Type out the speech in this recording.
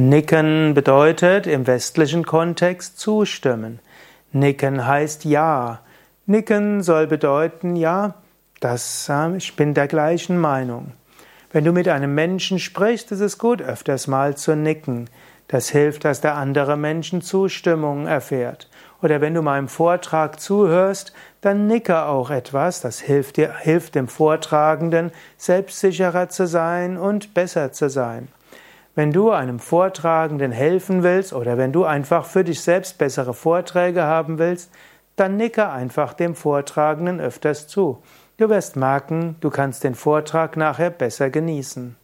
Nicken bedeutet im westlichen Kontext zustimmen. Nicken heißt ja. Nicken soll bedeuten ja, das, ich bin der gleichen Meinung. Wenn du mit einem Menschen sprichst, ist es gut, öfters mal zu nicken. Das hilft, dass der andere Menschen Zustimmung erfährt. Oder wenn du meinem Vortrag zuhörst, dann nicke auch etwas. Das hilft dir, hilft dem Vortragenden, selbstsicherer zu sein und besser zu sein. Wenn du einem Vortragenden helfen willst oder wenn du einfach für dich selbst bessere Vorträge haben willst, dann nicke einfach dem Vortragenden öfters zu. Du wirst merken, du kannst den Vortrag nachher besser genießen.